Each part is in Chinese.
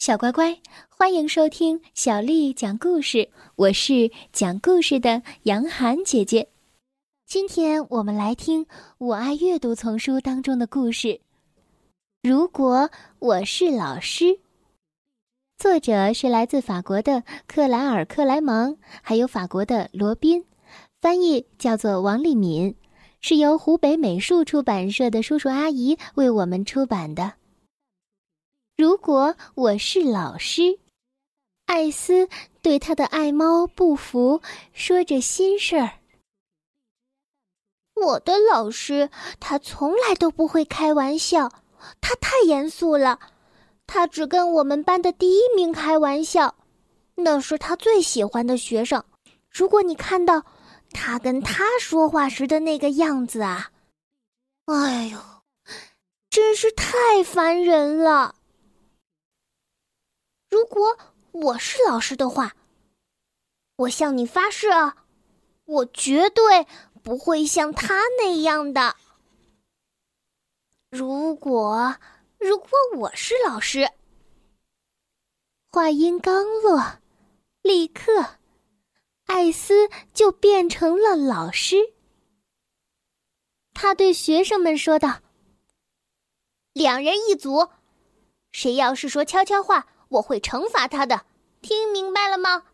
小乖乖，欢迎收听小丽讲故事。我是讲故事的杨涵姐姐。今天我们来听《我爱阅读》丛书当中的故事。如果我是老师，作者是来自法国的克莱尔·克莱芒，还有法国的罗宾，翻译叫做王丽敏，是由湖北美术出版社的叔叔阿姨为我们出版的。如果我是老师，艾斯对他的爱猫不服，说着心事儿。我的老师，他从来都不会开玩笑，他太严肃了。他只跟我们班的第一名开玩笑，那是他最喜欢的学生。如果你看到他跟他说话时的那个样子啊，哎呦，真是太烦人了。如果我是老师的话，我向你发誓，我绝对不会像他那样的。如果如果我是老师，话音刚落，立刻，艾斯就变成了老师。他对学生们说道：“两人一组，谁要是说悄悄话。”我会惩罚他的，听明白了吗？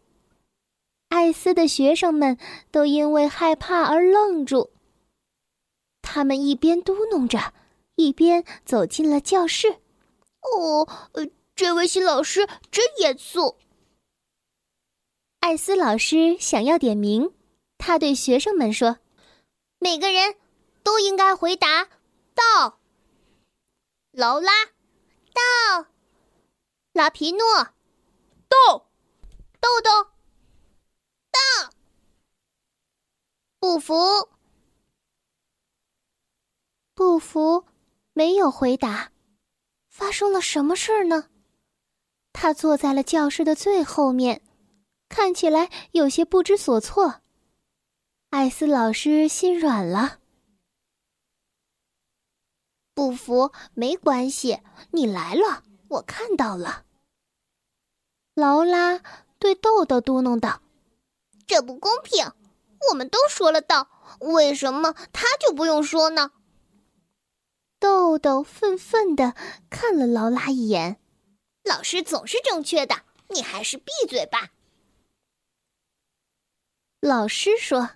艾斯的学生们都因为害怕而愣住。他们一边嘟哝着，一边走进了教室。哦，这位新老师真严肃。艾斯老师想要点名，他对学生们说：“每个人都应该回答到。”劳拉，到。拉皮诺，豆；豆豆，到；不服，不服，没有回答。发生了什么事儿呢？他坐在了教室的最后面，看起来有些不知所措。艾斯老师心软了。不服没关系，你来了，我看到了。劳拉对豆豆嘟哝道：“这不公平！我们都说了道，为什么他就不用说呢？”豆豆愤愤的看了劳拉一眼：“老师总是正确的，你还是闭嘴吧。”老师说：“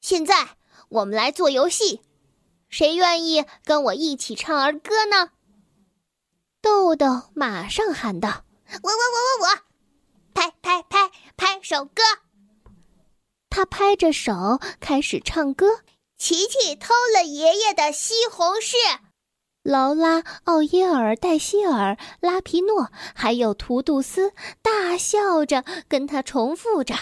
现在我们来做游戏，谁愿意跟我一起唱儿歌呢？”豆豆马上喊道：“我我我我我，拍拍拍拍首歌。”他拍着手开始唱歌。琪琪偷了爷爷的西红柿。劳拉、奥耶尔、黛西尔、拉皮诺还有图杜斯大笑着跟他重复着：“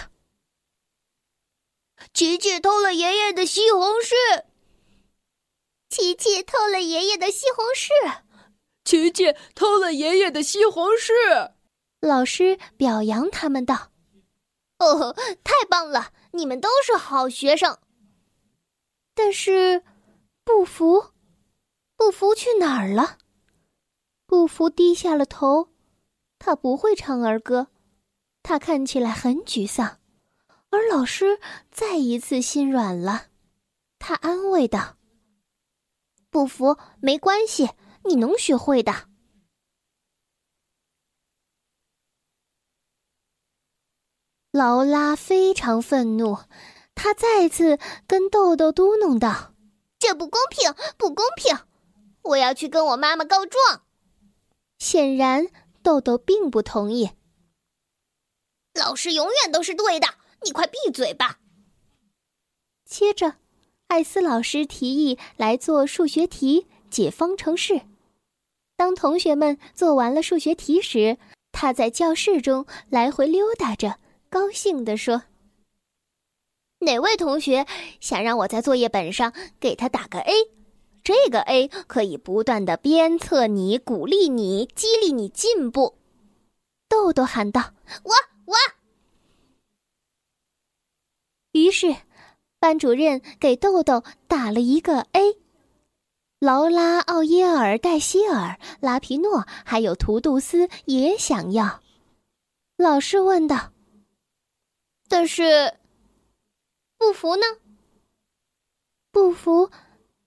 琪琪偷了爷爷的西红柿。琪琪偷了爷爷的西红柿。”琪琪偷了爷爷的西红柿，老师表扬他们道：“哦，太棒了，你们都是好学生。”但是，不服，不服去哪儿了？不服低下了头，他不会唱儿歌，他看起来很沮丧。而老师再一次心软了，他安慰道：“不服没关系。”你能学会的。劳拉非常愤怒，她再次跟豆豆嘟哝道：“这不公平，不公平！我要去跟我妈妈告状。”显然，豆豆并不同意。老师永远都是对的，你快闭嘴吧。接着，艾斯老师提议来做数学题，解方程式。当同学们做完了数学题时，他在教室中来回溜达着，高兴地说：“哪位同学想让我在作业本上给他打个 A？这个 A 可以不断的鞭策你、鼓励你、激励你进步。”豆豆喊道：“我我。”于是，班主任给豆豆打了一个 A。劳拉、奥耶尔、黛希尔、拉皮诺还有图杜斯也想要。老师问道：“但是，不服呢？不服，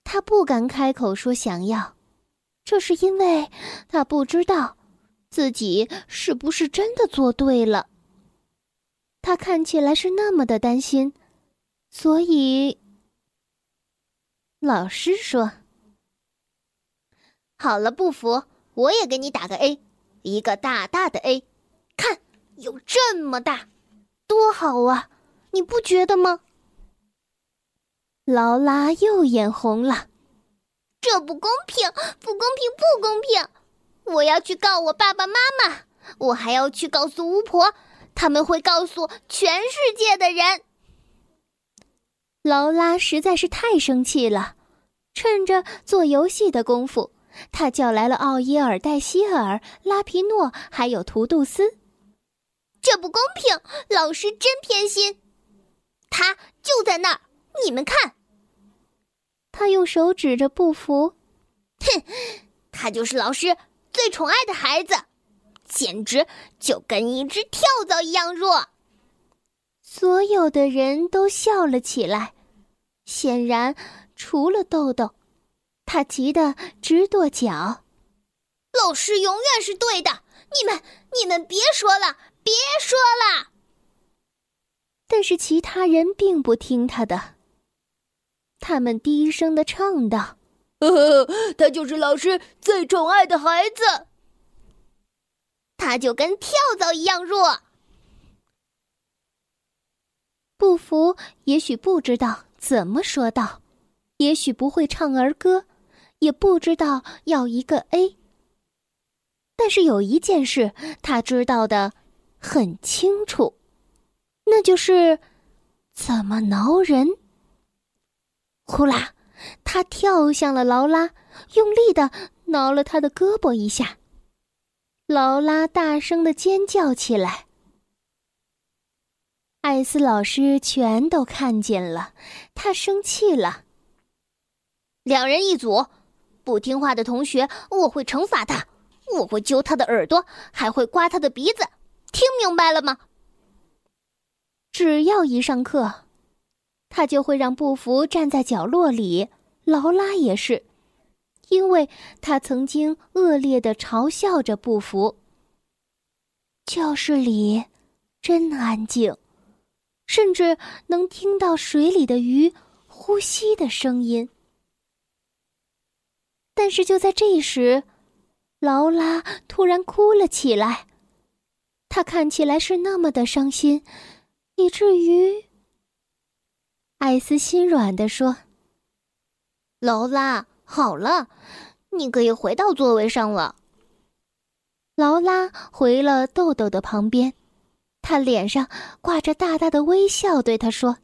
他不敢开口说想要，这是因为他不知道自己是不是真的做对了。他看起来是那么的担心，所以老师说。”好了，不服，我也给你打个 A，一个大大的 A，看有这么大，多好啊！你不觉得吗？劳拉又眼红了，这不公平，不公平，不公平！我要去告我爸爸妈妈，我还要去告诉巫婆，他们会告诉全世界的人。劳拉实在是太生气了，趁着做游戏的功夫。他叫来了奥耶尔、戴西尔、拉皮诺，还有图杜斯。这不公平！老师真偏心，他就在那儿，你们看。他用手指着不服，哼，他就是老师最宠爱的孩子，简直就跟一只跳蚤一样弱。所有的人都笑了起来，显然除了豆豆。他急得直跺脚，老师永远是对的，你们你们别说了，别说了。但是其他人并不听他的，他们低声的唱道：“他就是老师最宠爱的孩子，他就跟跳蚤一样弱。”不服，也许不知道怎么说道，也许不会唱儿歌。也不知道要一个 A，但是有一件事他知道的很清楚，那就是怎么挠人。呼啦，他跳向了劳拉，用力的挠了他的胳膊一下。劳拉大声的尖叫起来。艾斯老师全都看见了，他生气了。两人一组。不听话的同学，我会惩罚他，我会揪他的耳朵，还会刮他的鼻子，听明白了吗？只要一上课，他就会让布福站在角落里，劳拉也是，因为他曾经恶劣的嘲笑着布福。教室里真安静，甚至能听到水里的鱼呼吸的声音。但是就在这时，劳拉突然哭了起来。她看起来是那么的伤心，以至于艾斯心软的说：“劳拉，好了，你可以回到座位上了。”劳拉回了豆豆的旁边，他脸上挂着大大的微笑，对他说：“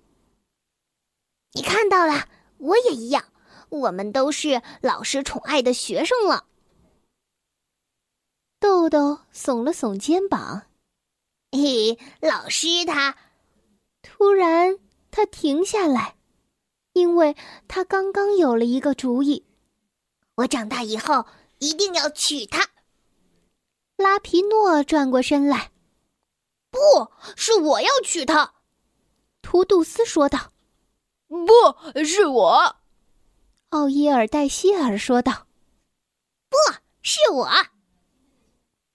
你看到了，我也一样。”我们都是老师宠爱的学生了。豆豆耸了耸肩膀，嘿，老师他……突然他停下来，因为他刚刚有了一个主意。我长大以后一定要娶她。拉皮诺转过身来，不是我要娶她。图杜斯说道：“不是我。”奥伊尔戴希尔说道：“不是我。”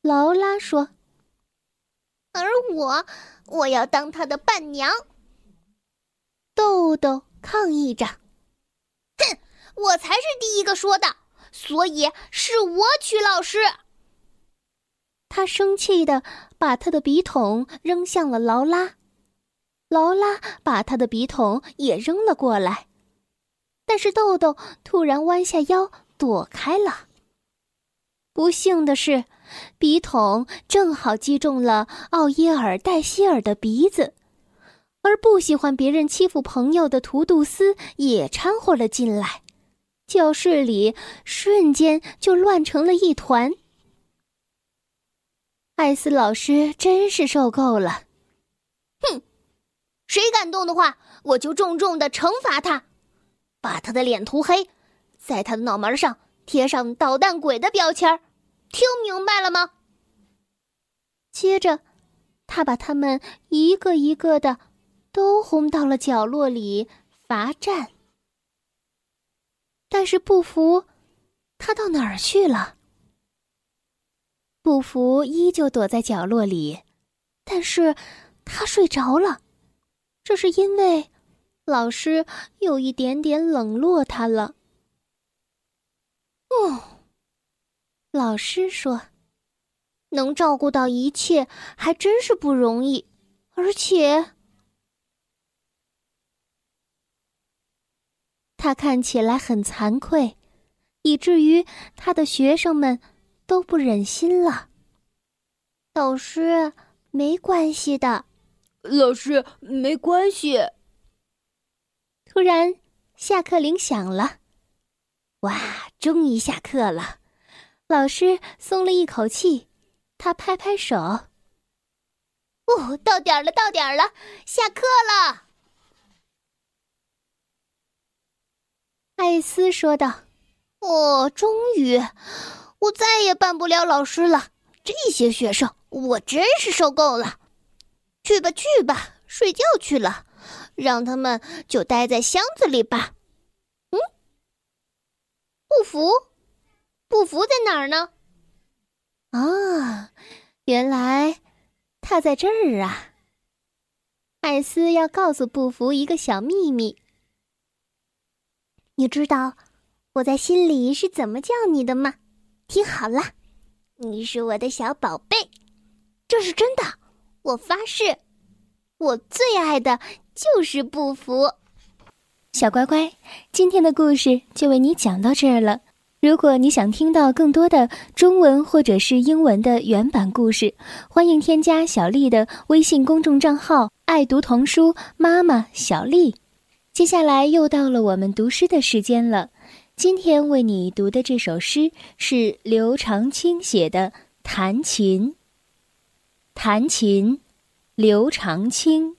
劳拉说：“而我，我要当他的伴娘。”豆豆抗议着：“哼，我才是第一个说的，所以是我娶老师。”他生气的把他的笔筒扔向了劳拉，劳拉把他的笔筒也扔了过来。但是豆豆突然弯下腰躲开了。不幸的是，笔筒正好击中了奥耶尔戴希尔的鼻子，而不喜欢别人欺负朋友的图杜斯也掺和了进来，教室里瞬间就乱成了一团。艾斯老师真是受够了，哼，谁敢动的话，我就重重的惩罚他。把他的脸涂黑，在他的脑门上贴上捣蛋鬼的标签儿，听明白了吗？接着，他把他们一个一个的都轰到了角落里罚站。但是不服，他到哪儿去了？不服依旧躲在角落里，但是他睡着了，这是因为老师有一点点冷落他了。哦，老师说：“能照顾到一切还真是不容易，而且他看起来很惭愧，以至于他的学生们都不忍心了。”老师，没关系的。老师，没关系。突然，下课铃响了。哇，终于下课了！老师松了一口气，他拍拍手：“哦，到点儿了，到点儿了，下课了。”艾斯说道：“哦，终于，我再也办不了老师了。这些学生，我真是受够了。去吧，去吧，睡觉去了，让他们就待在箱子里吧。”嗯不服，不服在哪儿呢？啊，原来他在这儿啊！艾斯要告诉不服一个小秘密。你知道我在心里是怎么叫你的吗？听好了，你是我的小宝贝，这是真的，我发誓，我最爱的就是不服。小乖乖，今天的故事就为你讲到这儿了。如果你想听到更多的中文或者是英文的原版故事，欢迎添加小丽的微信公众账号“爱读童书妈妈小丽”。接下来又到了我们读诗的时间了。今天为你读的这首诗是刘长卿写的《弹琴》。弹琴，刘长卿。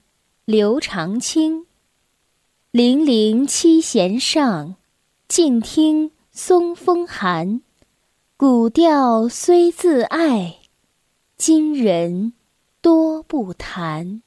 刘长卿。零零七弦上，静听松风寒。古调虽自爱，今人多不弹。